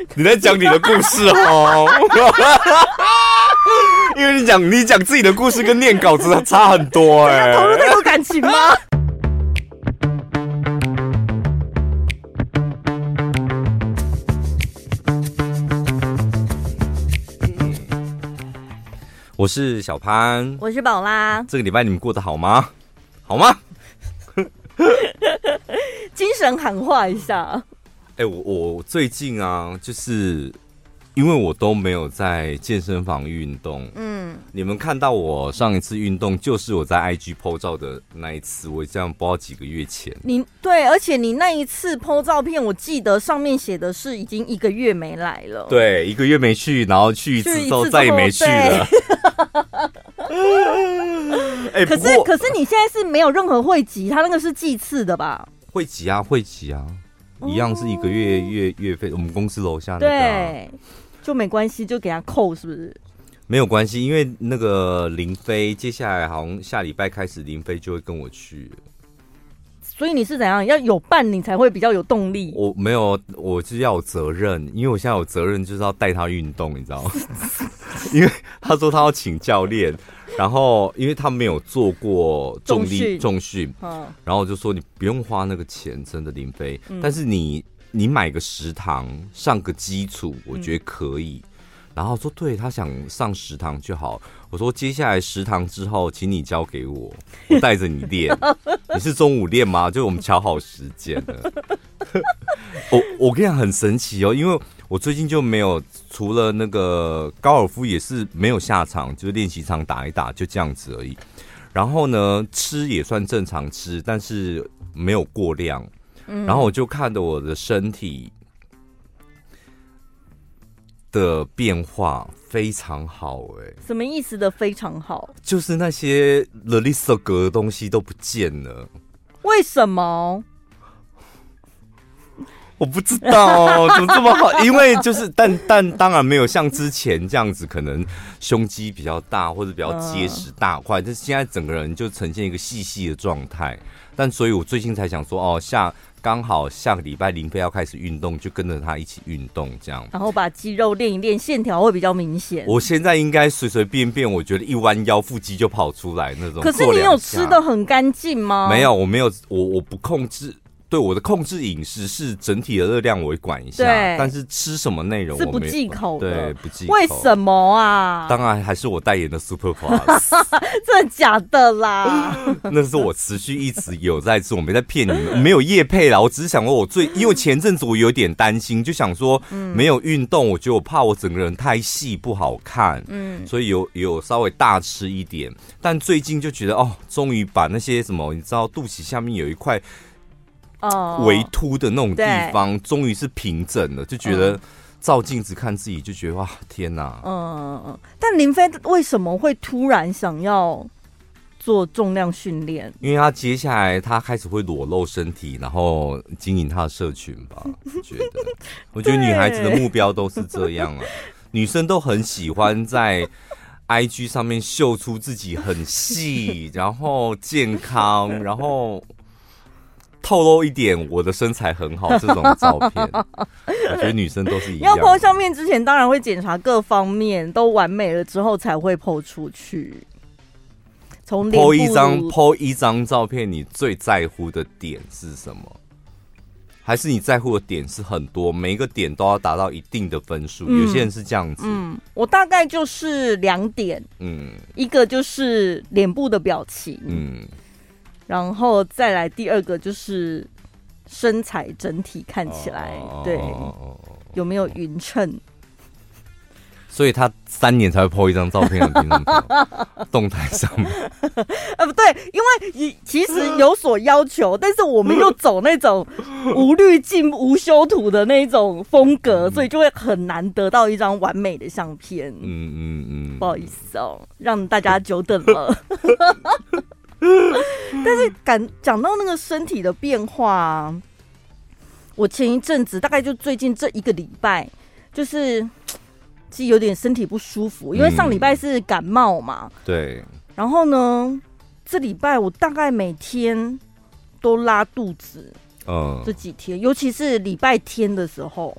你在讲你的故事哦，因为你讲你讲自己的故事跟念稿子差很多哎、欸，投入太多感情吗？我是小潘，我是宝拉。这个礼拜你们过得好吗？好吗？精神喊话一下。哎、欸，我我最近啊，就是因为我都没有在健身房运动。嗯，你们看到我上一次运动，就是我在 IG po 照的那一次，我这样不知道几个月前。你对，而且你那一次 po 照片，我记得上面写的是已经一个月没来了。对，一个月没去，然后去一次之后再也没去了。哎、欸，可是可是你现在是没有任何会籍，他那个是祭次的吧？会籍啊，会籍啊。一样是一个月月月费，我们公司楼下那个、啊、对，就没关系，就给他扣，是不是？没有关系，因为那个林飞接下来好像下礼拜开始，林飞就会跟我去。所以你是怎样？要有伴你才会比较有动力。我没有，我就是要有责任，因为我现在有责任就是要带他运动，你知道吗？因为他说他要请教练。然后，因为他没有做过重力重训，然后我就说你不用花那个钱，真的林飞。嗯、但是你你买个食堂上个基础，我觉得可以。嗯、然后说对他想上食堂就好。我说接下来食堂之后，请你交给我，我带着你练。你是中午练吗？就我们瞧好时间了。我我跟你讲很神奇哦，因为。我最近就没有，除了那个高尔夫也是没有下场，就是练习场打一打，就这样子而已。然后呢，吃也算正常吃，但是没有过量。嗯，然后我就看着我的身体的变化非常好，哎，什么意思的非常好？就是那些 List 格的东西都不见了。为什么？我不知道哦，怎么这么好？因为就是，但但当然没有像之前这样子，可能胸肌比较大或者比较结实大块。但是现在整个人就呈现一个细细的状态。但所以我最近才想说，哦，下刚好下个礼拜林飞要开始运动，就跟着他一起运动这样。然后把肌肉练一练，线条会比较明显。我现在应该随随便便，我觉得一弯腰腹肌就跑出来那种。可是你有吃的很干净吗？没有，我没有，我我不控制。对，我的控制饮食是整体的热量我会管一下，但是吃什么内容我是不忌口的，对，不忌口。为什么啊？当然还是我代言的 Super Plus，真的假的啦？那是我持续一直有在做，我没在骗你们，没有业配啦。我只是想说，我最 因为前阵子我有点担心，就想说没有运动，我觉得我怕我整个人太细不好看，嗯，所以有有稍微大吃一点。但最近就觉得哦，终于把那些什么，你知道，肚脐下面有一块。哦，微凸的那种地方终于是平整了，就觉得照镜子看自己就觉得哇，天哪！嗯嗯嗯。但林飞为什么会突然想要做重量训练？因为他接下来他开始会裸露身体，然后经营他的社群吧。觉得，我觉得女孩子的目标都是这样啊，女生都很喜欢在 IG 上面秀出自己很细，然后健康，然后。透露一点，我的身材很好，这种照片，我觉得女生都是一样。要 po 上面之前，当然会检查各方面都完美了之后，才会 po 出去。从 po 一张 po 一张照片，你最在乎的点是什么？还是你在乎的点是很多，每一个点都要达到一定的分数？嗯、有些人是这样子。嗯，我大概就是两点。嗯，一个就是脸部的表情。嗯。然后再来第二个就是身材整体看起来，oh, 对，oh, oh, oh, 有没有匀称？所以他三年才会 po 一张照片的，动态上面。呃，不对，因为其实有所要求，但是我们又走那种无滤镜、无修图的那种风格，所以就会很难得到一张完美的相片。嗯嗯嗯，嗯不好意思哦，让大家久等了。但是感讲到那个身体的变化，我前一阵子大概就最近这一个礼拜，就是 其实有点身体不舒服，因为上礼拜是感冒嘛。对。然后呢，这礼拜我大概每天都拉肚子。嗯。这几天，尤其是礼拜天的时候，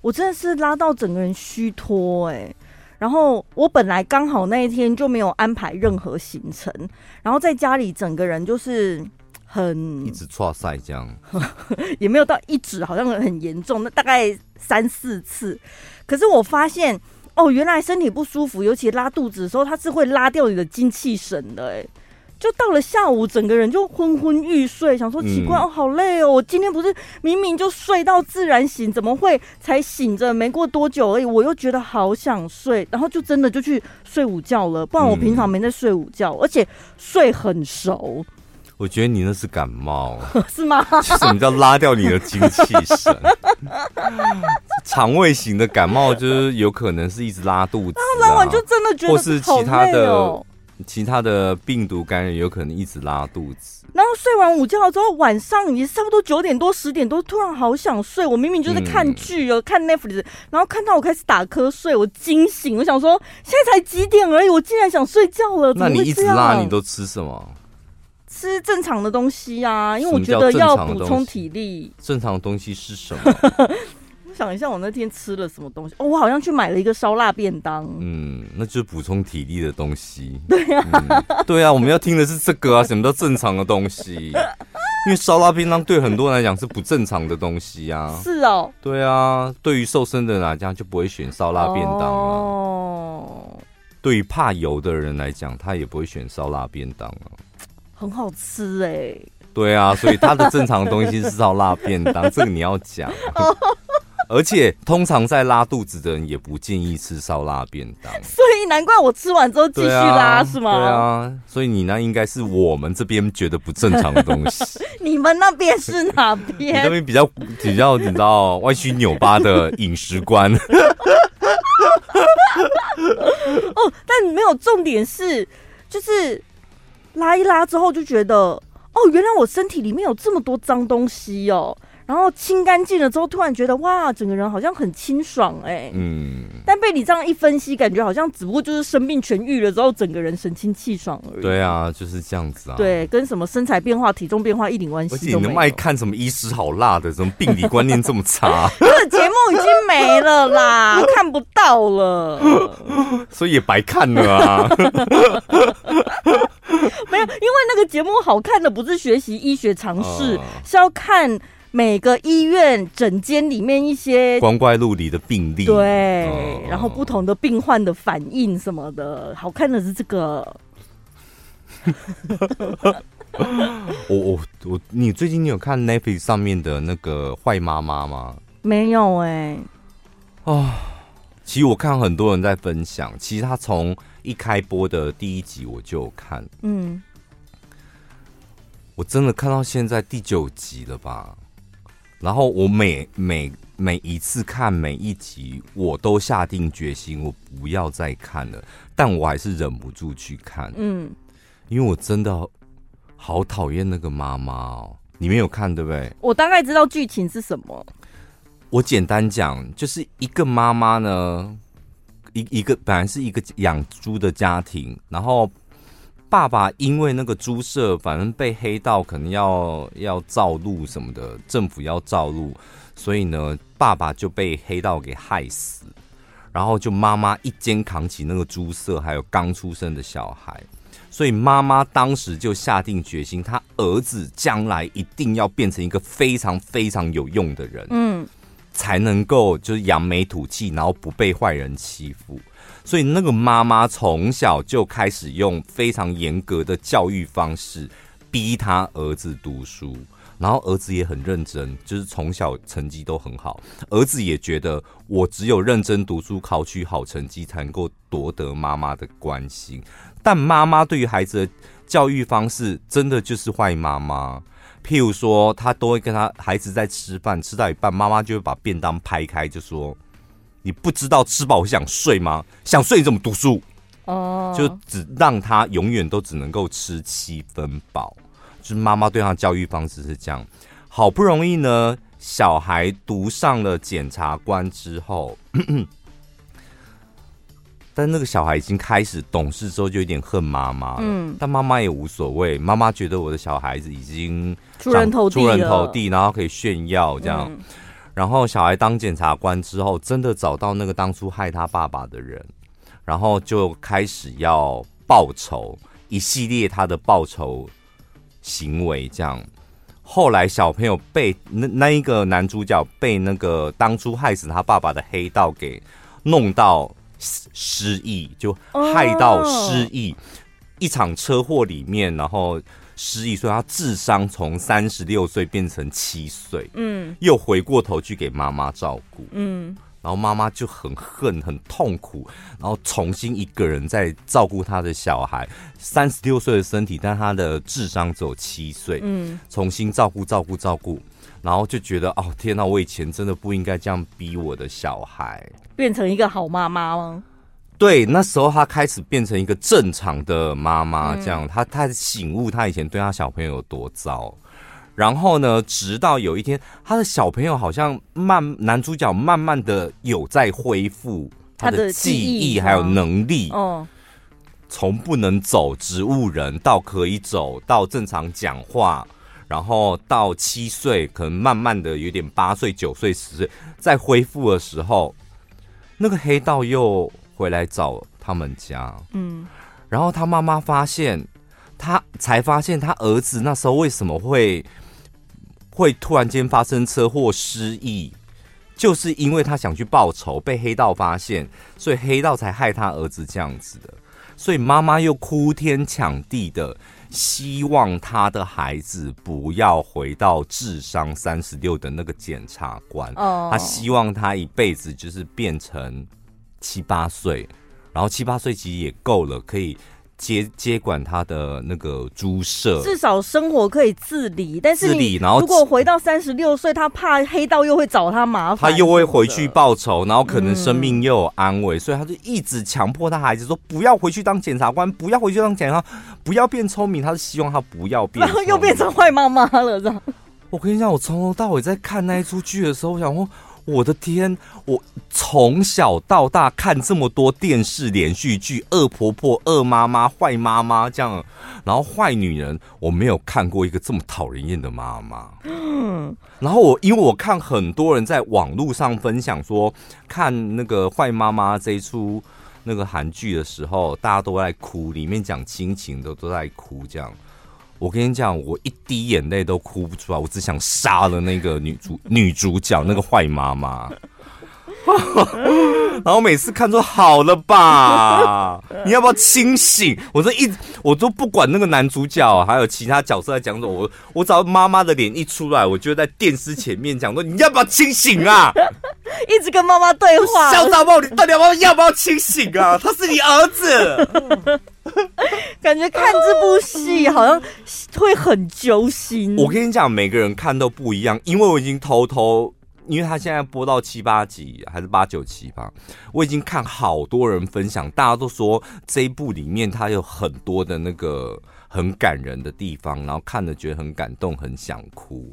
我真的是拉到整个人虚脱哎。然后我本来刚好那一天就没有安排任何行程，然后在家里整个人就是很一直剉赛这样，也没有到一直好像很严重，那大概三四次。可是我发现哦，原来身体不舒服，尤其拉肚子的时候，它是会拉掉你的精气神的哎。就到了下午，整个人就昏昏欲睡，想说奇怪、嗯、哦，好累哦！我今天不是明明就睡到自然醒，怎么会才醒着？没过多久而已，我又觉得好想睡，然后就真的就去睡午觉了。不然我平常没在睡午觉，嗯、而且睡很熟。我觉得你那是感冒，是吗？什么叫拉掉你的精气神？肠胃型的感冒就是有可能是一直拉肚子、啊，然 后拉完就真的觉得、哦、或是其他的。其他的病毒感染有可能一直拉肚子，然后睡完午觉之后，晚上也差不多九点多十点多，突然好想睡。我明明就在看剧哦，嗯、看 Netflix，然后看到我开始打瞌睡，我惊醒，我想说现在才几点而已，我竟然想睡觉了。那你一直拉，你都吃什么？吃正常的东西啊，因为我觉得要补充体力。正常的东西是什么？想一下，我那天吃了什么东西？哦，我好像去买了一个烧腊便当。嗯，那就是补充体力的东西。对呀、啊嗯，对啊，我们要听的是这个啊，什么叫正常的东西？因为烧腊便当对很多人来讲是不正常的东西啊。是哦。对啊，对于瘦身的人来讲，就不会选烧腊便当哦。对于怕油的人来讲，他也不会选烧腊便当啊。很好吃哎、欸。对啊，所以他的正常的东西是烧腊便当，这个你要讲。而且，通常在拉肚子的人也不建议吃烧腊便当，所以难怪我吃完之后继续拉，啊、是吗？对啊，所以你那应该是我们这边觉得不正常的东西。你们那边是哪边？你那边比较比较你知道歪曲扭巴的饮食观。哦，但没有重点是，就是拉一拉之后就觉得，哦，原来我身体里面有这么多脏东西哦。然后清干净了之后，突然觉得哇，整个人好像很清爽哎、欸。嗯。但被你这样一分析，感觉好像只不过就是生病痊愈了之后，整个人神清气爽而已。对啊，就是这样子啊。对，跟什么身材变化、体重变化一点关系都没有。而且你们爱看什么医师好辣的，什么病理观念这么差？这个节目已经没了啦，看不到了。所以也白看了啊。没有，因为那个节目好看的不是学习医学常识，呃、是要看。每个医院诊间里面一些光怪陆离的病例，对，哦、然后不同的病患的反应什么的，好看的是这个。我我我，你最近你有看 Netflix 上面的那个坏妈妈吗？没有哎、欸。哦，其实我看很多人在分享，其实他从一开播的第一集我就有看，嗯，我真的看到现在第九集了吧。然后我每每每一次看每一集，我都下定决心，我不要再看了。但我还是忍不住去看，嗯，因为我真的好讨厌那个妈妈哦。你没有看对不对？我大概知道剧情是什么。我简单讲，就是一个妈妈呢，一一个本来是一个养猪的家庭，然后。爸爸因为那个猪舍，反正被黑道可能要要造路什么的，政府要造路，所以呢，爸爸就被黑道给害死，然后就妈妈一肩扛起那个猪舍，还有刚出生的小孩，所以妈妈当时就下定决心，他儿子将来一定要变成一个非常非常有用的人，嗯，才能够就是扬眉吐气，然后不被坏人欺负。所以那个妈妈从小就开始用非常严格的教育方式逼他儿子读书，然后儿子也很认真，就是从小成绩都很好。儿子也觉得我只有认真读书，考取好成绩，才能够夺得妈妈的关心。但妈妈对于孩子的教育方式真的就是坏妈妈。譬如说，他都会跟他孩子在吃饭，吃到一半，妈妈就会把便当拍开，就说。你不知道吃饱会想睡吗？想睡你怎么读书？哦，就只让他永远都只能够吃七分饱。就是妈妈对他的教育方式是这样。好不容易呢，小孩读上了检察官之后，但那个小孩已经开始懂事之后，就有点恨妈妈了。嗯，但妈妈也无所谓。妈妈觉得我的小孩子已经出人头地，出人头地，然后可以炫耀这样。嗯然后小孩当检察官之后，真的找到那个当初害他爸爸的人，然后就开始要报仇，一系列他的报仇行为。这样，后来小朋友被那那一个男主角被那个当初害死他爸爸的黑道给弄到失忆，就害到失忆。Oh. 一场车祸里面，然后。失忆，所以他智商从三十六岁变成七岁，嗯，又回过头去给妈妈照顾，嗯，然后妈妈就很恨、很痛苦，然后重新一个人在照顾他的小孩。三十六岁的身体，但他的智商只有七岁，嗯，重新照顾、照顾、照顾，然后就觉得哦，天哪，我以前真的不应该这样逼我的小孩，变成一个好妈妈吗？对，那时候他开始变成一个正常的妈妈，这样，他他醒悟他以前对他小朋友有多糟，然后呢，直到有一天，他的小朋友好像慢，男主角慢慢的有在恢复他的记忆还有能力，哦，从不能走植物人到可以走到正常讲话，然后到七岁，可能慢慢的有点八岁九岁十岁，在恢复的时候，那个黑道又。回来找他们家，嗯，然后他妈妈发现，他才发现他儿子那时候为什么会会突然间发生车祸失忆，就是因为他想去报仇，被黑道发现，所以黑道才害他儿子这样子的。所以妈妈又哭天抢地的希望他的孩子不要回到智商三十六的那个检察官，哦，他希望他一辈子就是变成。七八岁，然后七八岁其实也够了，可以接接管他的那个猪舍，至少生活可以自理。但是自理，然后如果回到三十六岁，他怕黑道又会找他麻烦，他又会回去报仇，然后可能生命又有安危，嗯、所以他就一直强迫他孩子说不要回去当检察官，不要回去当检察官，不要变聪明。他是希望他不要变，然后又变成坏妈妈了，这样。我跟你讲，我从头到尾在看那一出剧的时候，我想说。我的天！我从小到大看这么多电视连续剧，恶婆婆、恶妈妈、坏妈妈这样，然后坏女人，我没有看过一个这么讨人厌的妈妈。嗯，然后我因为我看很多人在网络上分享说，看那个坏妈妈这一出那个韩剧的时候，大家都在哭，里面讲亲情的都在哭这样。我跟你讲，我一滴眼泪都哭不出来，我只想杀了那个女主女主角那个坏妈妈。然后每次看说好了吧，你要不要清醒？我说一，我都不管那个男主角还有其他角色在讲什么，我我只要妈妈的脸一出来，我就在电视前面讲说你要不要清醒啊？一直跟妈妈对话，小杂宝，你到底要不要要不要清醒啊？他是你儿子。感觉看这部戏好像会很揪心。我跟你讲，每个人看都不一样，因为我已经偷偷，因为他现在播到七八集还是八九集吧，我已经看好多人分享，大家都说这一部里面他有很多的那个很感人的地方，然后看了觉得很感动，很想哭。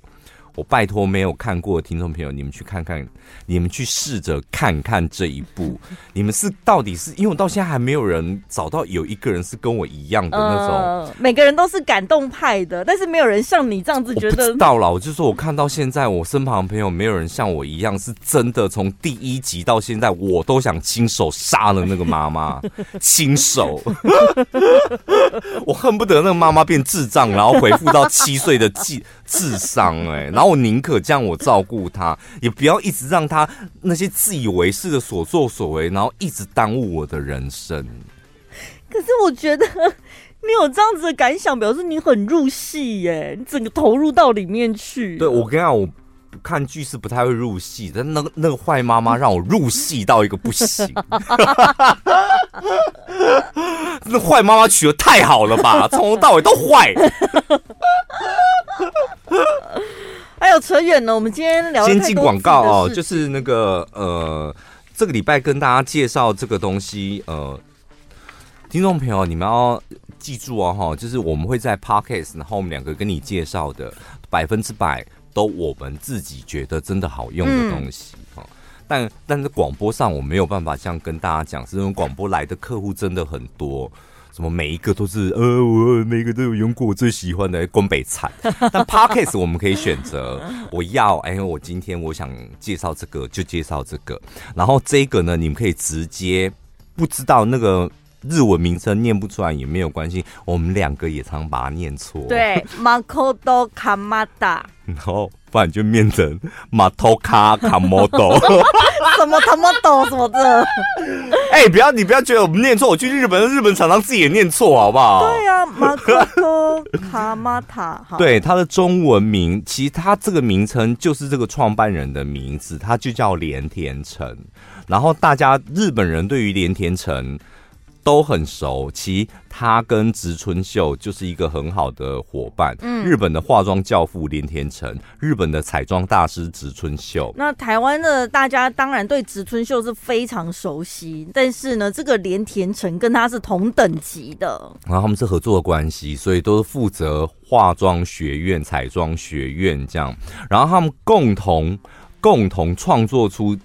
我拜托没有看过的听众朋友，你们去看看，你们去试着看看这一部。你们是到底是因为我到现在还没有人找到有一个人是跟我一样的那种。呃，每个人都是感动派的，但是没有人像你这样子觉得。到了，我就说我看到现在，我身旁的朋友没有人像我一样，是真的从第一集到现在，我都想亲手杀了那个妈妈，亲手。我恨不得那个妈妈变智障，然后回复到七岁的智智商，哎，然后。我宁可这样，我照顾他，也不要一直让他那些自以为是的所作所为，然后一直耽误我的人生。可是我觉得你有这样子的感想，表示你很入戏耶，你整个投入到里面去。对，我跟你讲，我看剧是不太会入戏，但那个那个坏妈妈让我入戏到一个不行。那坏妈妈取的太好了吧，从头到尾都坏。还有扯远了，我们今天聊先进广告哦，就是那个呃，这个礼拜跟大家介绍这个东西，呃，听众朋友你们要记住哦，哈，就是我们会在 Podcast，然后我们两个跟你介绍的百分之百都我们自己觉得真的好用的东西，但但是广播上我没有办法这样跟大家讲，是因为广播来的客户真的很多。什么每一个都是呃，我每一个都有用过我最喜欢的宫北惨。但 Podcast 我们可以选择，我要哎，我今天我想介绍这个就介绍这个，然后这个呢，你们可以直接不知道那个。日文名称念不出来也没有关系，我们两个也常把它念错。对 Kamada，然后不然就念成 Matoka Kamoto，什么 Kamoto 什么的。哎、欸，不要你不要觉得我们念错，我去日本，日本常常自己也念错，好不好？对呀、啊马头卡马塔。对，它的中文名，其实它这个名称就是这个创办人的名字，他就叫连田成。然后大家日本人对于连田成。都很熟，其实他跟植村秀就是一个很好的伙伴。嗯，日本的化妆教父连田成，日本的彩妆大师植村秀。那台湾的大家当然对植村秀是非常熟悉，但是呢，这个连田成跟他是同等级的，然后他们是合作的关系，所以都是负责化妆学院、彩妆学院这样，然后他们共同共同创作出。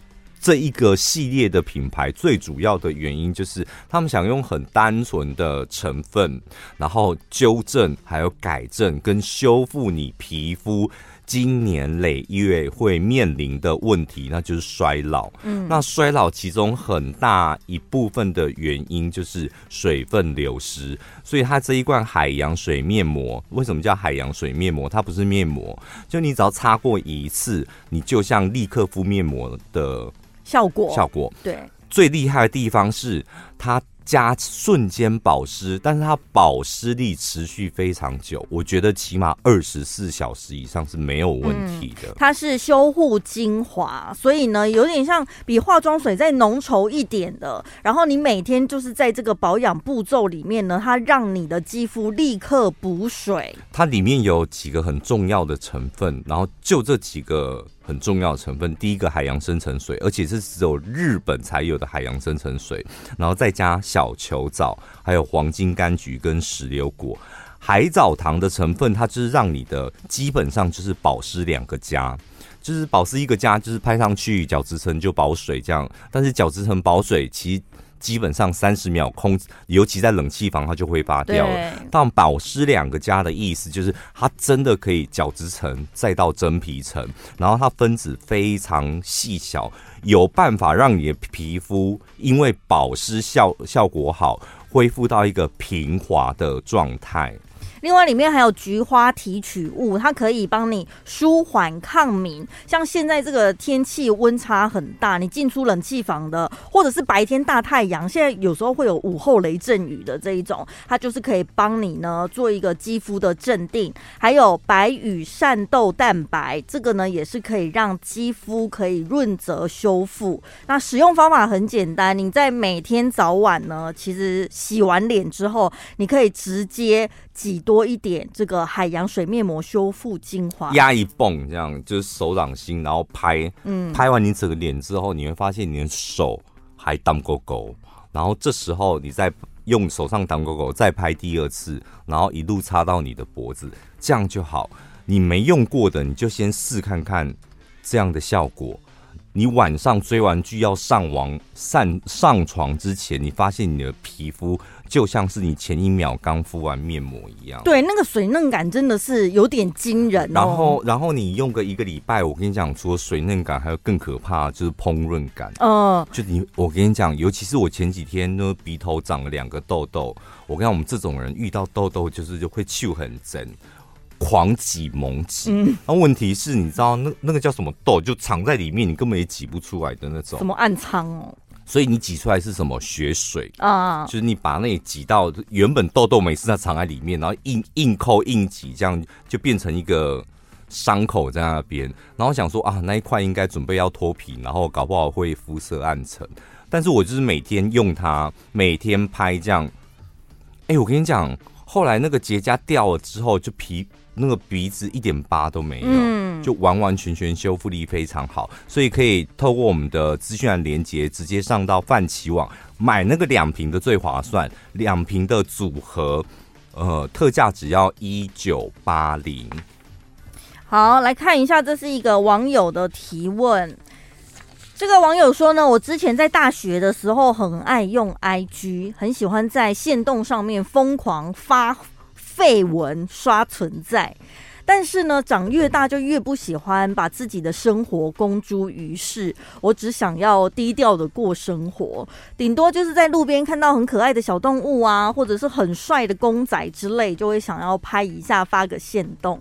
这一个系列的品牌最主要的原因就是，他们想用很单纯的成分，然后纠正、还有改正跟修复你皮肤今年累月会面临的问题，那就是衰老。嗯，那衰老其中很大一部分的原因就是水分流失，所以它这一罐海洋水面膜为什么叫海洋水面膜？它不是面膜，就你只要擦过一次，你就像立刻敷面膜的。效果效果对，最厉害的地方是它加瞬间保湿，但是它保湿力持续非常久，我觉得起码二十四小时以上是没有问题的。嗯、它是修护精华，所以呢有点像比化妆水再浓稠一点的。然后你每天就是在这个保养步骤里面呢，它让你的肌肤立刻补水。它里面有几个很重要的成分，然后就这几个。很重要的成分，第一个海洋深层水，而且是只有日本才有的海洋深层水，然后再加小球藻，还有黄金柑橘跟石榴果，海藻糖的成分，它就是让你的基本上就是保湿两个加，就是保湿一个加，就是拍上去角质层就保水这样，但是角质层保水其实。基本上三十秒空，尤其在冷气房，它就挥发掉了。但保湿两个加的意思就是，它真的可以角质层再到真皮层，然后它分子非常细小，有办法让你的皮肤因为保湿效效果好，恢复到一个平滑的状态。另外，里面还有菊花提取物，它可以帮你舒缓抗敏。像现在这个天气温差很大，你进出冷气房的，或者是白天大太阳，现在有时候会有午后雷阵雨的这一种，它就是可以帮你呢做一个肌肤的镇定。还有白羽善豆蛋白，这个呢也是可以让肌肤可以润泽修复。那使用方法很简单，你在每天早晚呢，其实洗完脸之后，你可以直接挤多。多一点这个海洋水面膜修复精华，压一泵这样就是手掌心，然后拍，嗯，拍完你整个脸之后，你会发现你的手还当勾勾，然后这时候你再用手上当勾勾，再拍第二次，然后一路擦到你的脖子，这样就好。你没用过的，你就先试看看这样的效果。你晚上追完剧要上网上上床之前，你发现你的皮肤就像是你前一秒刚敷完面膜一样。对，那个水嫩感真的是有点惊人哦。然后，然后你用个一个礼拜，我跟你讲，除了水嫩感，还有更可怕就是膨润感。嗯，就你，我跟你讲，尤其是我前几天呢，鼻头长了两个痘痘。我跟你讲，我们这种人遇到痘痘就是就会揪很真。狂挤猛挤，嗯，那问题是，你知道那那个叫什么痘，就藏在里面，你根本也挤不出来的那种。什么暗疮哦？所以你挤出来是什么血水啊？就是你把那里挤到原本痘痘没事，它藏在里面，然后硬硬扣硬挤，这样就变成一个伤口在那边。然后想说啊，那一块应该准备要脱皮，然后搞不好会肤色暗沉。但是我就是每天用它，每天拍这样。哎，我跟你讲，后来那个结痂掉了之后，就皮。那个鼻子一点疤都没有，嗯，就完完全全修复力非常好，所以可以透过我们的资讯栏连接，直接上到泛奇网买那个两瓶的最划算，两瓶的组合，呃，特价只要一九八零。好，来看一下，这是一个网友的提问。这个网友说呢，我之前在大学的时候很爱用 IG，很喜欢在限动上面疯狂发废文刷存在。但是呢，长越大就越不喜欢把自己的生活公诸于世。我只想要低调的过生活，顶多就是在路边看到很可爱的小动物啊，或者是很帅的公仔之类，就会想要拍一下发个限动。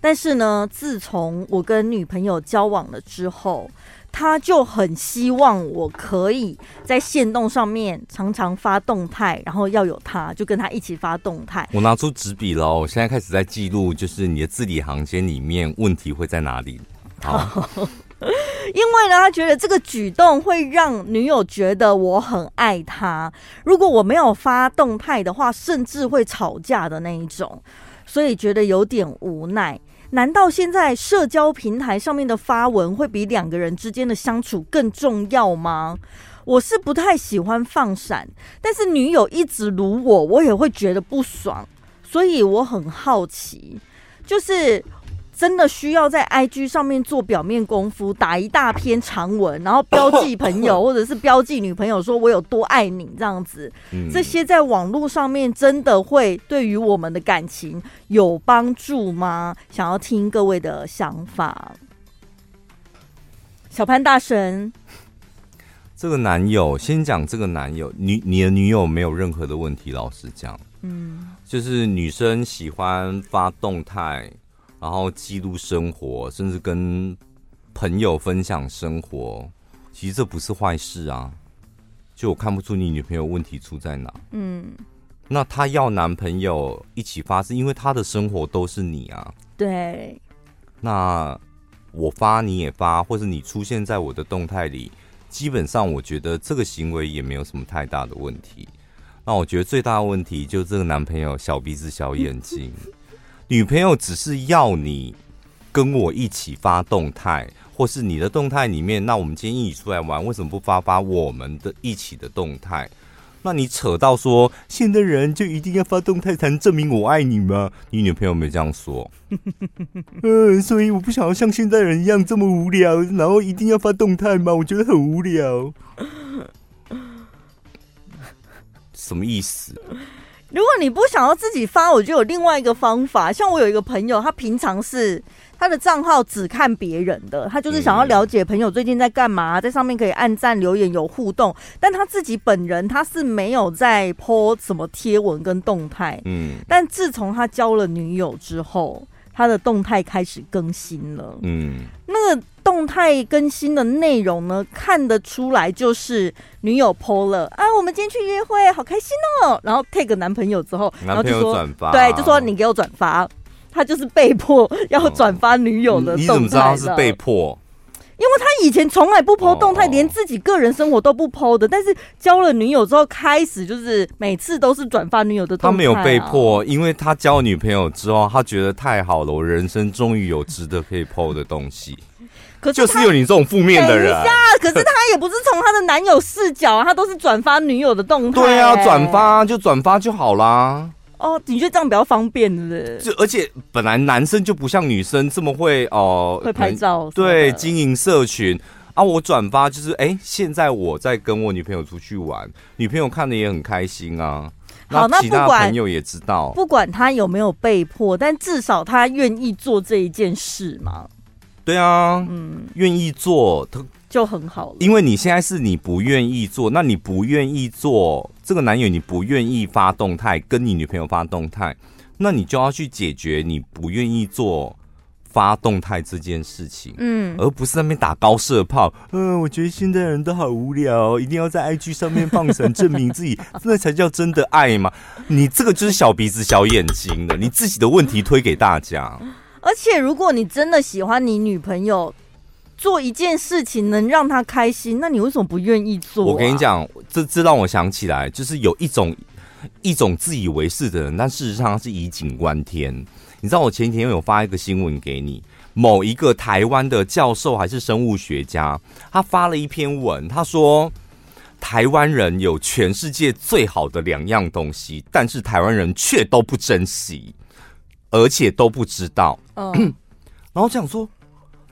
但是呢，自从我跟女朋友交往了之后，他就很希望我可以在线动上面常常发动态，然后要有他，就跟他一起发动态。我拿出纸笔了，我现在开始在记录，就是你的字里行间里面问题会在哪里？好，因为呢，他觉得这个举动会让女友觉得我很爱他。如果我没有发动态的话，甚至会吵架的那一种，所以觉得有点无奈。难道现在社交平台上面的发文会比两个人之间的相处更重要吗？我是不太喜欢放闪，但是女友一直辱我，我也会觉得不爽，所以我很好奇，就是。真的需要在 IG 上面做表面功夫，打一大篇长文，然后标记朋友 或者是标记女朋友，说我有多爱你这样子。这些在网络上面真的会对于我们的感情有帮助吗？想要听各位的想法。小潘大神，这个男友先讲这个男友，女你的女友没有任何的问题，老实讲，嗯，就是女生喜欢发动态。然后记录生活，甚至跟朋友分享生活，其实这不是坏事啊。就我看不出你女朋友问题出在哪。嗯，那她要男朋友一起发，是因为她的生活都是你啊。对。那我发你也发，或者你出现在我的动态里，基本上我觉得这个行为也没有什么太大的问题。那我觉得最大的问题就是这个男朋友小鼻子小眼睛。女朋友只是要你跟我一起发动态，或是你的动态里面，那我们今天一起出来玩，为什么不发发我们的一起的动态？那你扯到说，现代人就一定要发动态才能证明我爱你吗？你女朋友没这样说。嗯，所以我不想要像现代人一样这么无聊，然后一定要发动态吗？我觉得很无聊。什么意思？如果你不想要自己发，我就有另外一个方法。像我有一个朋友，他平常是他的账号只看别人的，他就是想要了解朋友最近在干嘛，在上面可以按赞留言有互动，但他自己本人他是没有在 po 什么贴文跟动态。嗯，但自从他交了女友之后，他的动态开始更新了。嗯，那个。动态更新的内容呢，看得出来就是女友 po 了啊，我们今天去约会，好开心哦。然后 tag 男朋友之后，然后就说转发，对，就说你给我转发，他就是被迫要转发女友的动态。你怎么知道他是被迫？因为他以前从来不 po 动态，连自己个人生活都不 po 的，但是交了女友之后，开始就是每次都是转发女友的动态。他没有被迫，因为他交女朋友之后，他觉得太好了，我人生终于有值得可以 po 的东西。可是就是有你这种负面的人。可是他也不是从他的男友视角啊，他都是转发女友的动态。对啊，转发就转发就好啦。哦，你觉得这样比较方便是不是？就而且本来男生就不像女生这么会哦，会拍照。对，经营社群啊，我转发就是哎，现在我在跟我女朋友出去玩，女朋友看的也很开心啊。好，那不管朋友也知道，不管他有没有被迫，但至少他愿意做这一件事嘛。对啊，嗯，愿意做他就很好了。因为你现在是你不愿意做，那你不愿意做这个男友，你不愿意发动态跟你女朋友发动态，那你就要去解决你不愿意做发动态这件事情，嗯，而不是在那边打高射炮。嗯、呃，我觉得现在人都好无聊，一定要在 IG 上面放闪证明自己，那才叫真的爱嘛。你这个就是小鼻子小眼睛的，你自己的问题推给大家。而且，如果你真的喜欢你女朋友做一件事情能让她开心，那你为什么不愿意做？我跟你讲，这这让我想起来，就是有一种一种自以为是的人，但事实上他是以景观天。你知道，我前几天有发一个新闻给你，某一个台湾的教授还是生物学家，他发了一篇文，他说台湾人有全世界最好的两样东西，但是台湾人却都不珍惜。而且都不知道，嗯，然后这样说，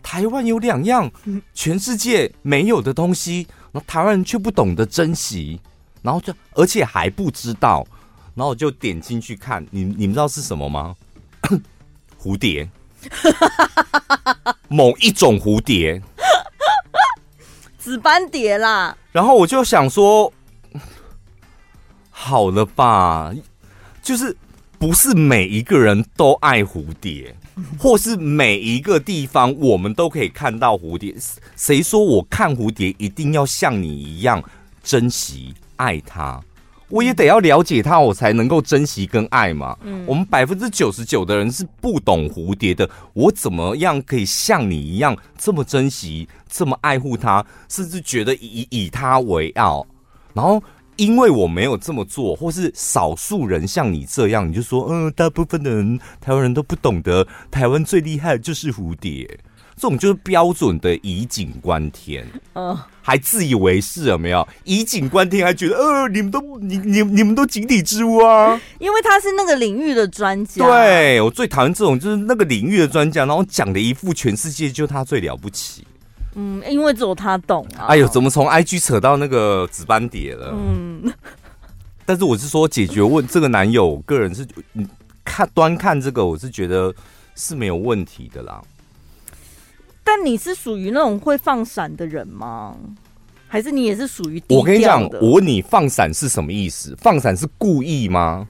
台湾有两样全世界没有的东西，然后台湾人却不懂得珍惜，然后就而且还不知道，然后我就点进去看，你你们知道是什么吗？蝴蝶，某一种蝴蝶，紫斑蝶啦。然后我就想说，好了吧，就是不是每一个人都爱蝴蝶，或是每一个地方我们都可以看到蝴蝶。谁说我看蝴蝶一定要像你一样珍惜爱它？我也得要了解它，我才能够珍惜跟爱嘛。嗯，我们百分之九十九的人是不懂蝴蝶的，我怎么样可以像你一样这么珍惜、这么爱护它，甚至觉得以以它为傲？然后因为我没有这么做，或是少数人像你这样，你就说，嗯，大部分的人台湾人都不懂得，台湾最厉害的就是蝴蝶。这种就是标准的以景观天，嗯，还自以为是有没有？以景观天还觉得，呃，你们都你你你们都井底之蛙啊，因为他是那个领域的专家。对，我最讨厌这种，就是那个领域的专家，然后讲的一副全世界就他最了不起。嗯，因为只有他懂啊。哎呦，怎么从 IG 扯到那个紫斑蝶了？嗯，但是我是说解决问这个男友，个人是看端看这个，我是觉得是没有问题的啦。但你是属于那种会放闪的人吗？还是你也是属于？我跟你讲，我问你，放闪是什么意思？放闪是故意吗？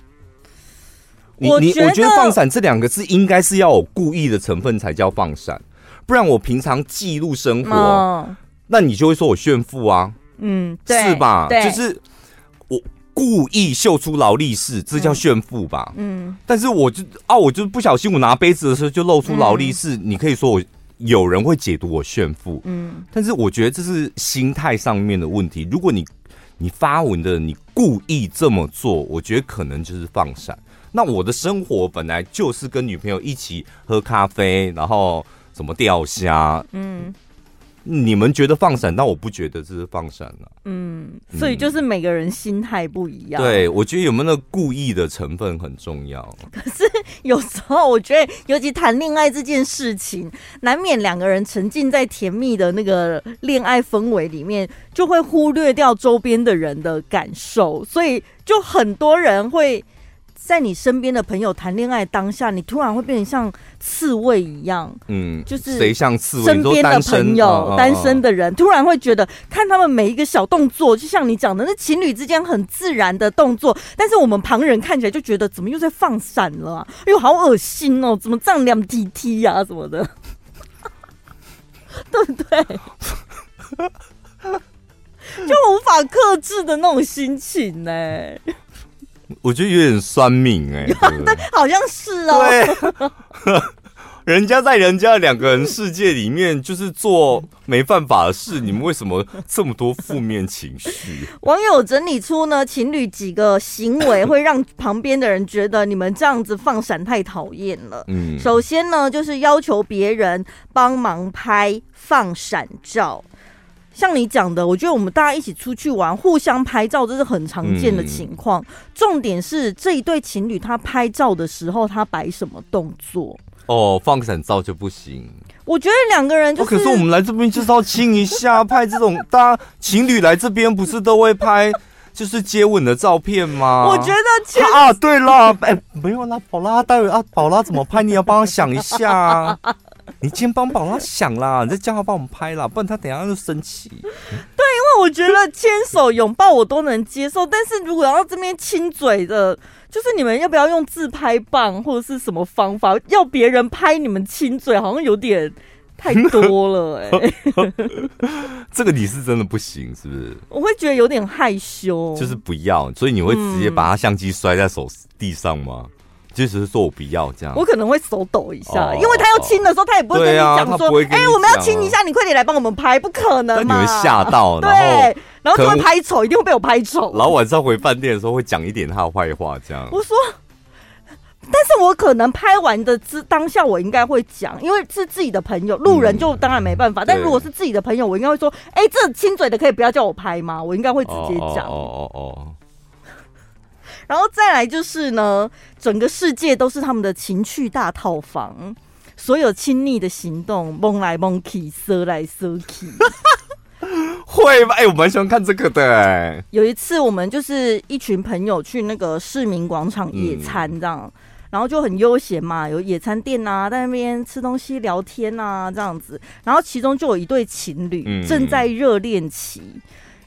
你你，我觉得放闪这两个字应该是要有故意的成分才叫放闪，不然我平常记录生活，嗯，那你就会说我炫富啊？嗯，是吧？就是我故意秀出劳力士，这叫炫富吧？嗯，但是我就啊，我就不小心，我拿杯子的时候就露出劳力士，嗯，你可以说我。有人会解读我炫富，嗯，但是我觉得这是心态上面的问题。如果你你发文的你故意这么做，我觉得可能就是放闪。那我的生活本来就是跟女朋友一起喝咖啡，然后什么钓虾，嗯。你们觉得放闪，但我不觉得这是放闪了。嗯，所以就是每个人心态不一样。对，我觉得有没有那故意的成分很重要。可是有时候我觉得，尤其谈恋爱这件事情，难免两个人沉浸在甜蜜的那个恋爱氛围里面，就会忽略掉周边的人的感受，所以就很多人会。在你身边的朋友谈恋爱当下，你突然会变成像刺猬一样，嗯，就是谁像刺猬？身边的朋友，单身的人，突然会觉得看他们每一个小动作，就像你讲的，那情侣之间很自然的动作，但是我们旁人看起来就觉得怎么又在放闪了啊？哎呦，好恶心哦！怎么这样两滴滴呀什么的，对不对？就无法克制的那种心情呢、欸。我觉得有点酸命哎、欸，对，好像是哦。对，人家在人家两个人世界里面，就是做没犯法的事，你们为什么这么多负面情绪？网友整理出呢，情侣几个行为会让旁边的人觉得你们这样子放闪太讨厌了。嗯，首先呢，就是要求别人帮忙拍放闪照。像你讲的，我觉得我们大家一起出去玩，互相拍照，这是很常见的情况。嗯、重点是这一对情侣，他拍照的时候，他摆什么动作？哦，放闪照就不行。我觉得两个人就是、哦，可是我们来这边就是要亲一下，拍这种大家情侣来这边不是都会拍，就是接吻的照片吗？我觉得啊，对了，哎、欸，没有啦，宝拉，待会啊，宝拉怎么拍？你要帮我想一下、啊。你先帮宝拉想啦，你再叫他帮我们拍啦，不然他等下就生气。对，因为我觉得牵手、拥抱我都能接受，但是如果要这边亲嘴的，就是你们要不要用自拍棒或者是什么方法，要别人拍你们亲嘴，好像有点太多了哎、欸。这个你是真的不行，是不是？我会觉得有点害羞，就是不要，所以你会直接把他相机摔在手地上吗？嗯其实是说我不要这样，我可能会手抖一下，因为他要亲的时候，他也不会跟你讲说，哎，我们要亲一下，你快点来帮我们拍，不可能嘛？你会吓到，对，然后就会拍丑，一定会被我拍丑。然后晚上回饭店的时候会讲一点他的坏话，这样。我说，但是我可能拍完的之当下，我应该会讲，因为是自己的朋友，路人就当然没办法。但如果是自己的朋友，我应该会说，哎，这亲嘴的可以不要叫我拍吗？我应该会直接讲。哦哦哦。然后再来就是呢，整个世界都是他们的情趣大套房，所有亲昵的行动，蒙来蒙去，瑟来瑟去。会吗？哎、欸，我蛮喜欢看这个的、欸。有一次，我们就是一群朋友去那个市民广场野餐，这样，嗯、然后就很悠闲嘛，有野餐垫啊，在那边吃东西、聊天啊，这样子。然后其中就有一对情侣、嗯、正在热恋期，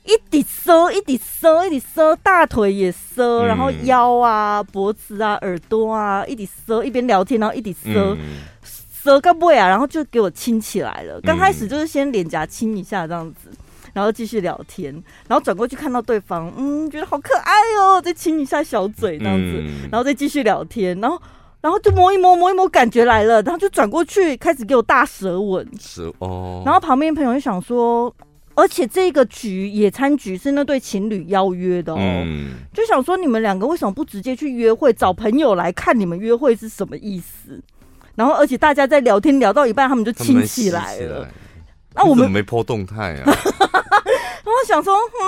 一滴瑟，一滴瑟，一滴瑟，大腿也瑟，然后腰啊、脖子啊、耳朵啊，一滴瑟，一边聊天，然后一滴瑟，瑟个不啊，然后就给我亲起来了。刚开始就是先脸颊亲一下，这样子。然后继续聊天，然后转过去看到对方，嗯，觉得好可爱哦，再亲一下小嘴这样子，嗯、然后再继续聊天，然后，然后就摸一摸，摸一摸，感觉来了，然后就转过去开始给我大舌吻，舌哦，然后旁边朋友就想说，而且这个局野餐局是那对情侣邀约的哦，嗯、就想说你们两个为什么不直接去约会，找朋友来看你们约会是什么意思？然后而且大家在聊天聊到一半，他们就亲起来了。那我们没 po 动态啊！然后想说，嗯，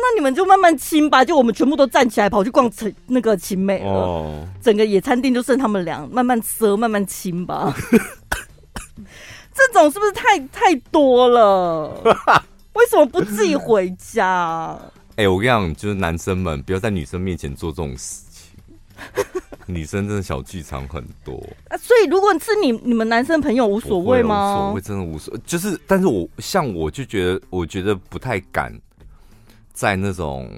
那你们就慢慢亲吧。就我们全部都站起来跑去逛那个勤美了。哦，整个野餐店就剩他们俩，慢慢吃，慢慢亲吧。这种是不是太太多了？为什么不自己回家？哎、欸，我跟你讲，就是男生们不要在女生面前做这种事情。女生真的小剧场很多 啊，所以如果是你你们男生朋友无所谓吗？无所谓，真的无所谓。就是，但是我像我就觉得，我觉得不太敢在那种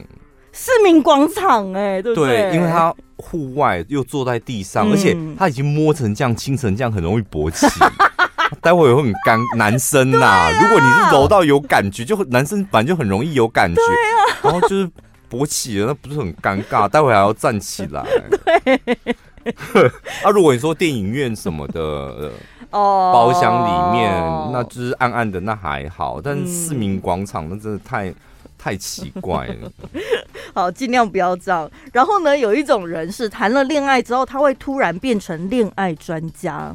市民广场，哎，对不对？对，因为他户外又坐在地上，嗯、而且他已经摸成这样、亲成这样，很容易勃起。待会也会很干，男生呐、如果你是揉到有感觉，就男生本来就很容易有感觉，啊、然后就是。勃起了，那不是很尴尬？待会还要站起来。对。啊，如果你说电影院什么的，哦，包厢里面，那就是暗暗的，那还好。但是市民广场，那真的太太奇怪了。好，尽量不要这样。然后呢，有一种人是谈了恋爱之后，他会突然变成恋爱专家。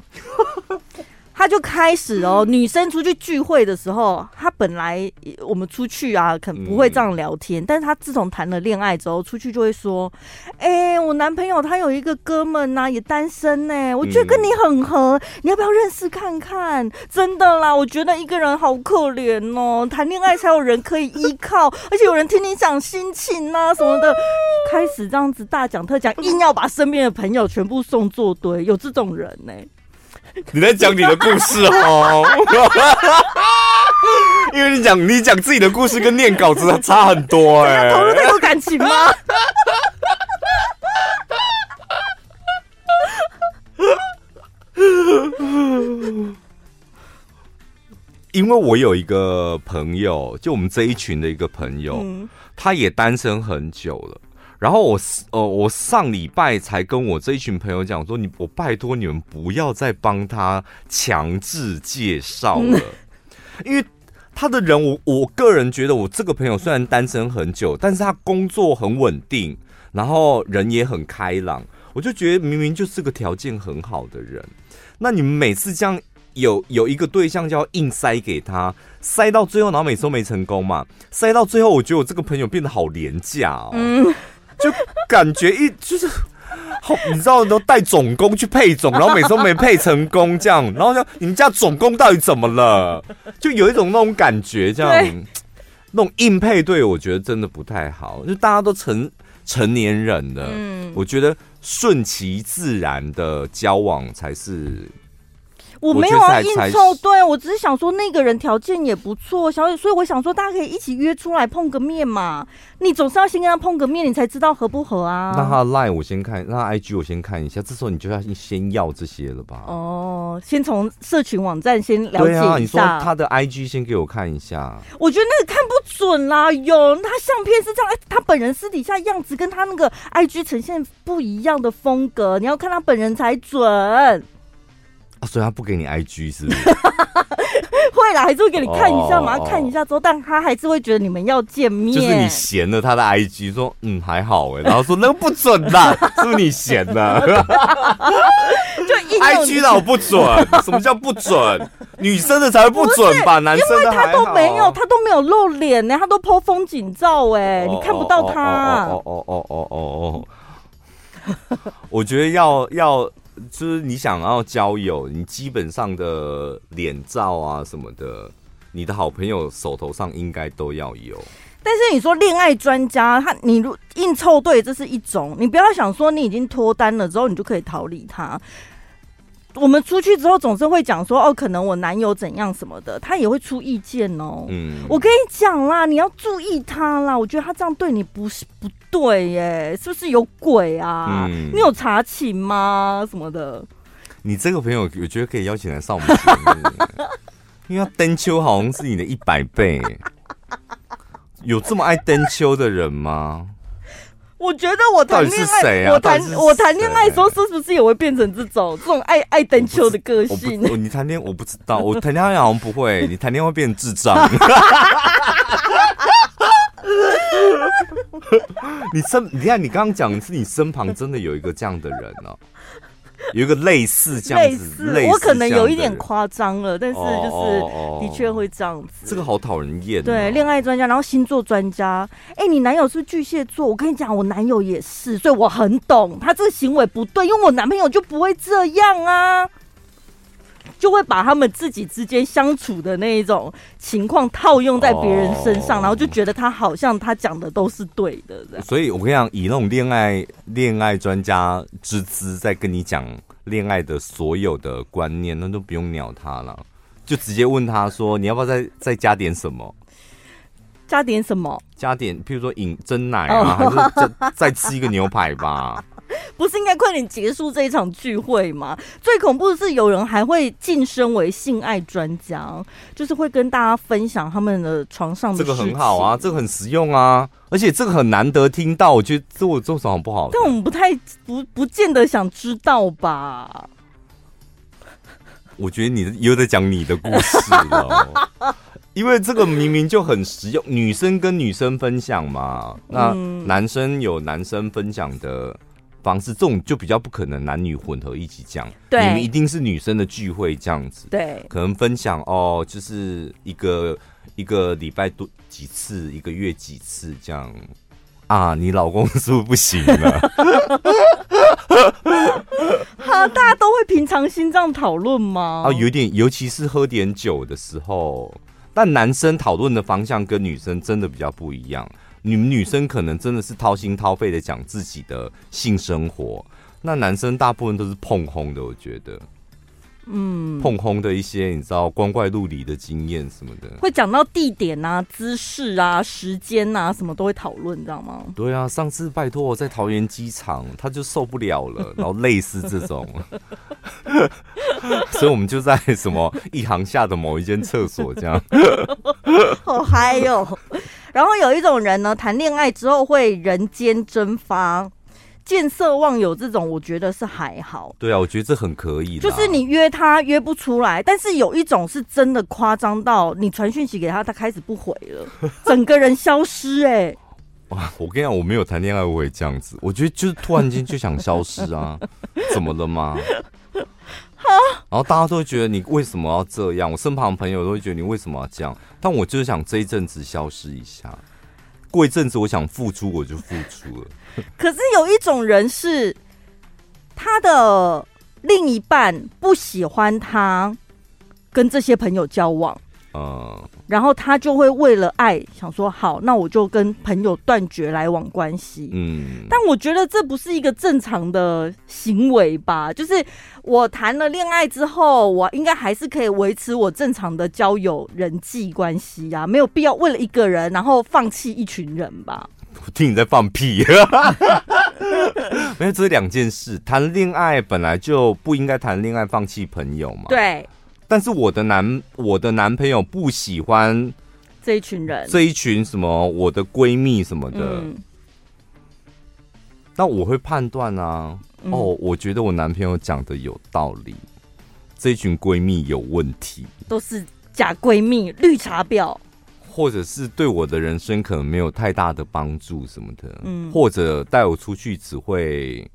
他就开始哦，女生出去聚会的时候，他本来我们出去啊，可能不会这样聊天。嗯、但是他自从谈了恋爱之后，出去就会说：“哎、欸，我男朋友他有一个哥们呐、啊，也单身呢、欸，我觉得跟你很合，嗯、你要不要认识看看？”真的啦，我觉得一个人好可怜哦，谈恋爱才有人可以依靠，而且有人听你讲心情啊什么的，开始这样子大讲特讲，硬要把身边的朋友全部送作堆，有这种人呢、欸。你在讲你的故事哦，因为你讲你讲自己的故事跟念稿子差很多哎、欸，投入太多感情吗？因为我有一个朋友，就我们这一群的一个朋友，嗯、他也单身很久了。然后我呃，我上礼拜才跟我这一群朋友讲说，你我拜托你们不要再帮他强制介绍了，因为他的人，我我个人觉得，我这个朋友虽然单身很久，但是他工作很稳定，然后人也很开朗，我就觉得明明就是个条件很好的人，那你们每次这样有有一个对象就要硬塞给他，塞到最后，然后每次都没成功嘛，塞到最后，我觉得我这个朋友变得好廉价哦。嗯就感觉一就是好，你知道都带总工去配种，然后每次都没配成功，这样，然后就你们家总工到底怎么了？就有一种那种感觉，这样那种硬配对，我觉得真的不太好。就大家都成成年人了，嗯，我觉得顺其自然的交往才是。我没有啊，应酬，对，我只是想说那个人条件也不错，所以我想说大家可以一起约出来碰个面嘛。你总是要先跟他碰个面，你才知道合不合啊。那他的 line 我先看，那他 IG 我先看一下，这时候你就要先要这些了吧？哦，先从社群网站先了解一下。啊，你说他的 IG 先给我看一下。我觉得那个看不准啦，有他相片是这样，哎，他本人私底下样子跟他那个 IG 呈现不一样的风格，你要看他本人才准。所以他不给你 IG 是不是？会啦，还是会给你看一下嘛，看一下之后，但他还是会觉得你们要见面。就是你嫌了他的 IG，说嗯还好哎，然后说那个不准啦，是不是你闲的？就 IG 老不准，什么叫不准？女生的才会不准吧？男生的因为他都没有，他都没有露脸呢，他都 po 风景照哎，你看不到他。哦哦哦哦哦哦哦！我觉得要要。就是你想要交友，你基本上的脸照啊什么的，你的好朋友手头上应该都要有。但是你说恋爱专家，他你如硬凑对，这是一种。你不要想说你已经脱单了之后，你就可以逃离他。我们出去之后总是会讲说，哦，可能我男友怎样什么的，他也会出意见哦。嗯，我跟你讲啦，你要注意他啦。我觉得他这样对你不是不对耶，是不是有鬼啊？嗯，你有查寝吗？什么的？你这个朋友，我觉得可以邀请来上我们节目，因为登秋好像是你的一百倍。有这么爱登秋的人吗？我觉得我谈恋爱，啊、我谈我谈恋爱的时候，是不是也会变成这种这种爱爱登秋的个性？你谈恋爱我不知道，我谈恋爱好像不会，你谈恋爱会变成智障。你身，你看你刚刚讲的是你身旁真的有一个这样的人哦、喔？有一个类似这样子，类似，我可能有一点夸张了，但是就是的确会这样子。这个好讨人厌。对，恋爱专家，然后星座专家。哎、欸，你男友是，是巨蟹座，我跟你讲，我男友也是，所以我很懂他这个行为不对，因为我男朋友就不会这样啊。就会把他们自己之间相处的那一种情况套用在别人身上，然后就觉得他好像他讲的都是对的。所以我跟你讲，以那种恋爱恋爱专家之姿在跟你讲恋爱的所有的观念，那都不用鸟他了，就直接问他说：“你要不要再再加点什么？加点什么？加点，譬如说饮真奶啊，还是再再吃一个牛排吧。” 不是应该快点结束这一场聚会吗？最恐怖的是，有人还会晋升为性爱专家，就是会跟大家分享他们的床上的。这个很好啊，这个很实用啊，而且这个很难得听到。我觉得这我做什么不好？但我们不太不不见得想知道吧？我觉得你又在讲你的故事了，因为这个明明就很实用，女生跟女生分享嘛，那男生有男生分享的。方式这种就比较不可能男女混合一起讲，对，你们一定是女生的聚会这样子，对，可能分享哦，就是一个一个礼拜多几次，一个月几次这样啊？你老公是不是不行了？好，大家都会平常心这样讨论吗？啊，有点，尤其是喝点酒的时候，但男生讨论的方向跟女生真的比较不一样。你们女生可能真的是掏心掏肺的讲自己的性生活，那男生大部分都是碰轰的，我觉得，嗯，碰轰的一些你知道光怪陆离的经验什么的，会讲到地点啊、姿势啊、时间啊，什么都会讨论，你知道吗？对啊，上次拜托我在桃园机场，他就受不了了，然后类似这种，所以我们就在什么一行下的某一间厕所这样，好嗨哟。然后有一种人呢，谈恋爱之后会人间蒸发、见色忘友，这种我觉得是还好。对啊，我觉得这很可以。就是你约他约不出来，但是有一种是真的夸张到你传讯息给他，他开始不回了，整个人消失 哎、我跟你讲，我没有谈恋爱我也这样子，我觉得就是突然间就想消失啊，怎么了吗？然后大家都会觉得你为什么要这样？我身旁的朋友都会觉得你为什么要这样？但我就是想这一阵子消失一下，过一阵子我想付出我就付出了。可是有一种人是他的另一半不喜欢他跟这些朋友交往。嗯，然后他就会为了爱想说好，那我就跟朋友断绝来往关系。嗯，但我觉得这不是一个正常的行为吧？就是我谈了恋爱之后，我应该还是可以维持我正常的交友人际关系呀，没有必要为了一个人然后放弃一群人吧？我听你在放屁，没有，这是两件事。谈恋爱本来就不应该谈恋爱放弃朋友嘛？对。但是我的男我的男朋友不喜欢这一群人，这一群什么我的闺蜜什么的，嗯、那我会判断啊，嗯、哦，我觉得我男朋友讲的有道理，这一群闺蜜有问题，都是假闺蜜、绿茶婊，或者是对我的人生可能没有太大的帮助什么的，嗯，或者带我出去只会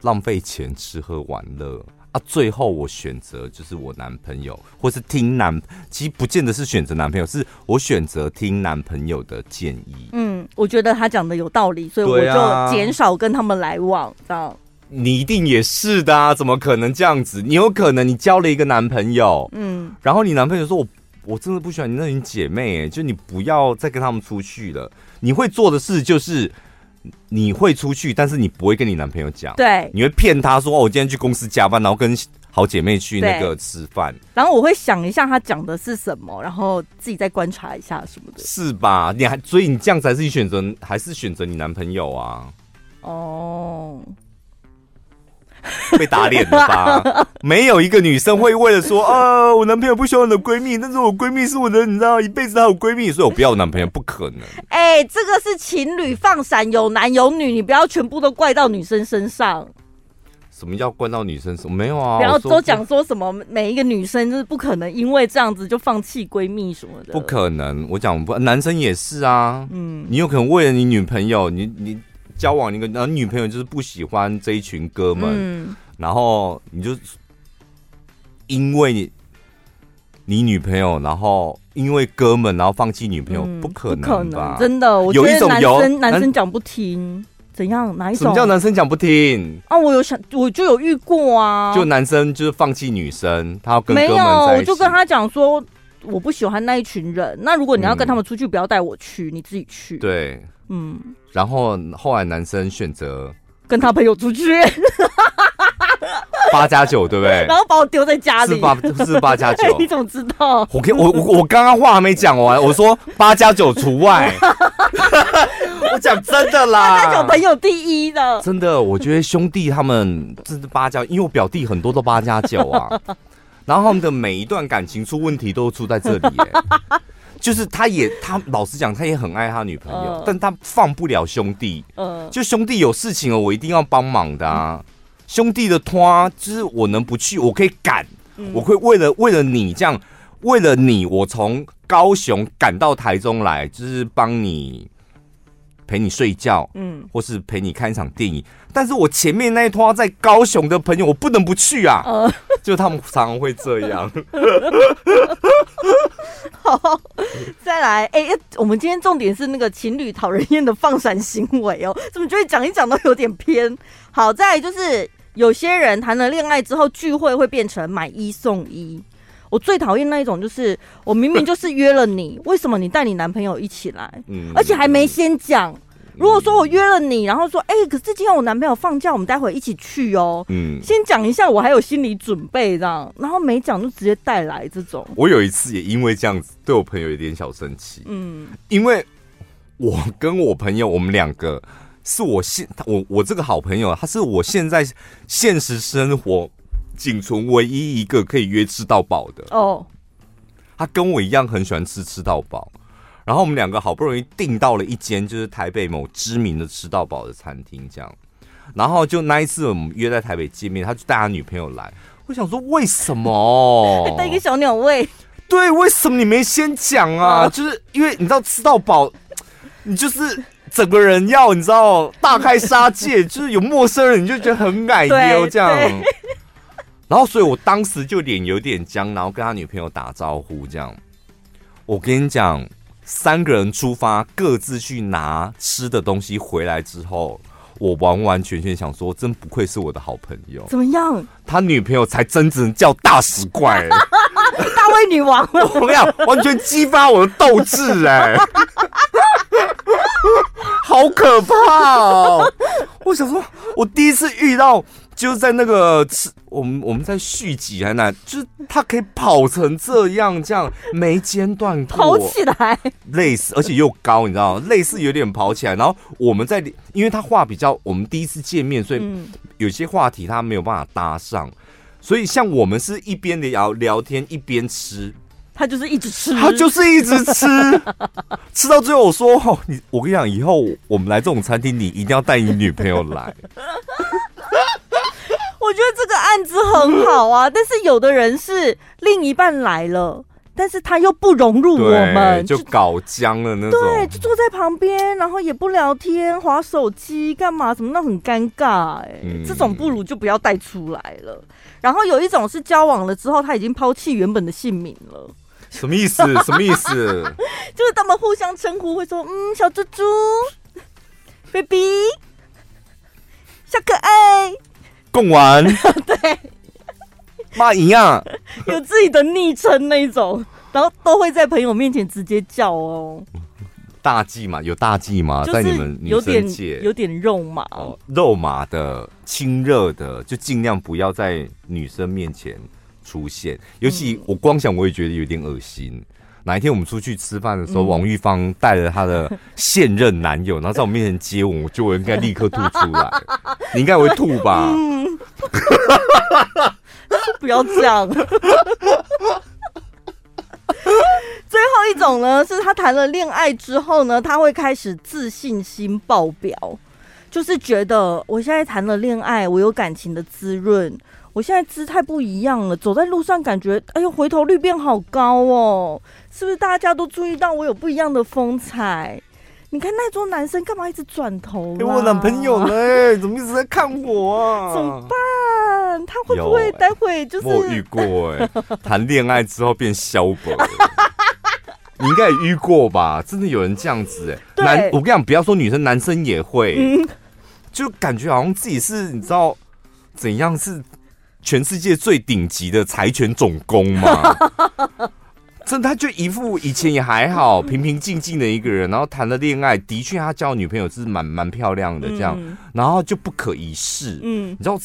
浪费钱、吃喝玩乐。啊，最后我选择就是我男朋友，或是听男，其实不见得是选择男朋友，是我选择听男朋友的建议。嗯，我觉得他讲的有道理，所以我就减少跟他们来往，这样。你一定也是的啊，怎么可能这样子？你有可能你交了一个男朋友，嗯，然后你男朋友说我我真的不喜欢你那群姐妹，哎，就你不要再跟他们出去了。你会做的事就是你会出去，但是你不会跟你男朋友讲，对，你会骗他说哦，我今天去公司加班，然后跟好姐妹去那个吃饭，然后我会想一下他讲的是什么，然后自己再观察一下什么的，是吧？你还所以你这样子还是选择还是选择你男朋友啊？哦。被打脸了吧？没有一个女生会为了说啊，我男朋友不喜欢我的闺蜜，但是我闺蜜是我的，你知道，一辈子还有闺蜜，所以我不要我男朋友，不可能。哎、欸，这个是情侣放闪，有男有女，你不要全部都怪到女生身上。什么叫怪到女生？什么没有啊？不要都讲说什么每一个女生就是不可能因为这样子就放弃闺蜜什么的。不可能，我讲不，男生也是啊。嗯，你有可能为了你女朋友，你你。交往一个然后女朋友就是不喜欢这一群哥们，嗯、然后你就因为你你女朋友，然后因为哥们，然后放弃女朋友，嗯、不可能吧？真的，我觉得男生有一种有男生讲不听，怎样？哪一种？什么叫男生讲不听啊？我有想，我就有遇过啊，就男生就是放弃女生，他要跟。没有，我就跟他讲说，我不喜欢那一群人。那如果你要跟他们出去，嗯、不要带我去，你自己去。对。嗯，然后后来男生选择跟他朋友出去，八加九对不对？然后把我丢在家里，是八是八加九？你怎么知道？我我我我刚刚话还没讲完，我说八加九除外。我讲真的啦，八加九朋友第一的，真的，我觉得兄弟他们这是八加，因为我表弟很多都八加九啊，然后他们的每一段感情出问题都出在这里耶。就是他也，他老实讲，他也很爱他女朋友，呃、但他放不了兄弟。呃、就兄弟有事情了，我一定要帮忙的啊。嗯、兄弟的拖，就是我能不去，我可以赶，嗯、我会为了为了你这样，为了你，我从高雄赶到台中来，就是帮你陪你睡觉，嗯，或是陪你看一场电影。但是我前面那一拖在高雄的朋友，我不能不去啊。呃、就他们常常会这样。好，再来，哎、欸，我们今天重点是那个情侣讨人厌的放闪行为哦，怎么觉得讲一讲都有点偏？好，再来就是有些人谈了恋爱之后聚会会变成买一送一，我最讨厌那一种，就是我明明就是约了你，为什么你带你男朋友一起来？嗯，而且还没先讲。如果说我约了你，然后说，哎、欸，可是今天我男朋友放假，我们待会一起去哦。嗯，先讲一下，我还有心理准备这样，然后没讲就直接带来这种。我有一次也因为这样子，对我朋友有点小生气。嗯，因为我跟我朋友，我们两个是我现我我这个好朋友，他是我现在现实生活仅存唯一一个可以约吃到饱的。哦，他跟我一样很喜欢吃吃到饱。然后我们两个好不容易订到了一间就是台北某知名的吃到饱的餐厅，这样。然后就那一次我们约在台北见面，他就带他女朋友来。我想说为什么？带一个小鸟胃？对，为什么你没先讲啊？就是因为你知道吃到饱，你就是整个人要你知道大开杀戒，就是有陌生人你就觉得很矮妞这样。然后所以我当时就脸有点僵，然后跟他女朋友打招呼这样。我跟你讲。三个人出发，各自去拿吃的东西回来之后，我完完全全想说，真不愧是我的好朋友。怎么样？他女朋友才真正叫大食怪，大胃女王。怎么样，完全激发我的斗志，哎，好可怕哦！我想说，我第一次遇到。就是在那个吃，我们我们在续集还那，就是他可以跑成这样，这样没间断过，跑起来，类似，而且又高，你知道吗？类似有点跑起来。然后我们在，因为他话比较，我们第一次见面，所以有些话题他没有办法搭上，所以像我们是一边聊聊天一边吃，他就是一直吃，他就是一直吃，吃到最后我说：“哦，你，我跟你讲，以后我们来这种餐厅，你一定要带你女朋友来。”我觉得这个案子很好啊，但是有的人是另一半来了，但是他又不融入我们，就搞僵了那种。对，就坐在旁边，然后也不聊天，划手机干嘛？什么那很尴尬哎、欸，嗯、这种不如就不要带出来了。然后有一种是交往了之后，他已经抛弃原本的姓名了，什么意思？什么意思？就是他们互相称呼会说，嗯，小猪猪，baby，小可爱。贡丸，对，骂一样，有自己的昵称那种，然后都会在朋友面前直接叫哦。大忌嘛，有大忌吗？在你们女生界有点肉麻，哦，肉麻的、亲热的，就尽量不要在女生面前出现。尤其我光想，我也觉得有点恶心。哪一天我们出去吃饭的时候，嗯、王玉芳带着她的现任男友，然后在我面前接吻，我就我应该立刻吐出来。你应该会吐吧？嗯、不要这样。最后一种呢，是他谈了恋爱之后呢，他会开始自信心爆表，就是觉得我现在谈了恋爱，我有感情的滋润，我现在姿态不一样了，走在路上感觉，哎呦，回头率变好高哦，是不是大家都注意到我有不一样的风采？你看那桌男生干嘛一直转头？给我男朋友嘞，怎么一直在看我啊？怎么办？他会不会待会就是？我遇过哎，谈恋爱之后变萧伯，你应该也遇过吧？真的有人这样子哎，男，我跟你讲，不要说女生，男生也会，嗯、就感觉好像自己是你知道怎样是全世界最顶级的柴犬总攻吗？真的，他就一副以前也还好，平平静静的一个人，然后谈了恋爱，的确他交女朋友是蛮蛮漂亮的，这样，然后就不可一世，嗯，你知道，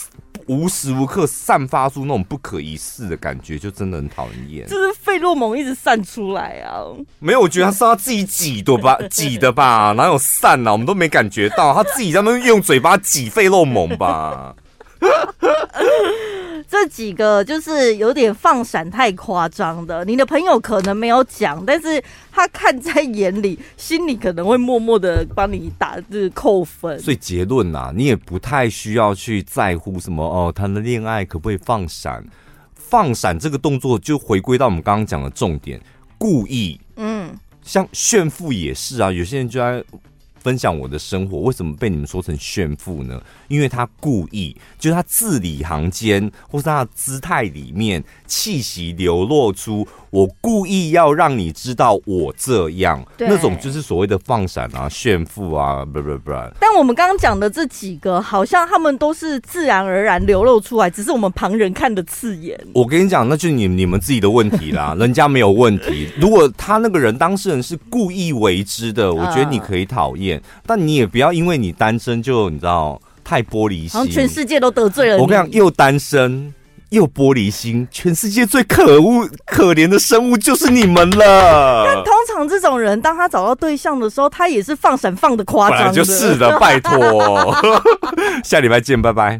无时无刻散发出那种不可一世的感觉，就真的很讨厌，就是费洛蒙一直散出来啊。没有，我觉得他是他自己挤的吧，挤的吧，哪有散啊？我们都没感觉到，他自己在那边用嘴巴挤费洛蒙吧。这几个就是有点放闪太夸张的，你的朋友可能没有讲，但是他看在眼里，心里可能会默默的帮你打字扣分。所以结论啊，你也不太需要去在乎什么哦，谈的恋爱可不可以放闪？放闪这个动作就回归到我们刚刚讲的重点，故意。嗯，像炫富也是啊，有些人就在。分享我的生活，为什么被你们说成炫富呢？因为他故意，就是他字里行间，或是他的姿态里面，气息流露出，我故意要让你知道我这样，那种就是所谓的放闪啊、炫富啊，不不不。但我们刚刚讲的这几个，好像他们都是自然而然流露出来，只是我们旁人看的刺眼。我跟你讲，那就是你你们自己的问题啦，人家没有问题。如果他那个人当事人是故意为之的，我觉得你可以讨厌。但你也不要因为你单身就你知道太玻璃心，全世界都得罪了你。我跟你讲，又单身又玻璃心，全世界最可恶可怜的生物就是你们了。但通常这种人，当他找到对象的时候，他也是放闪放的夸张，就是的，拜托。下礼拜见，拜拜。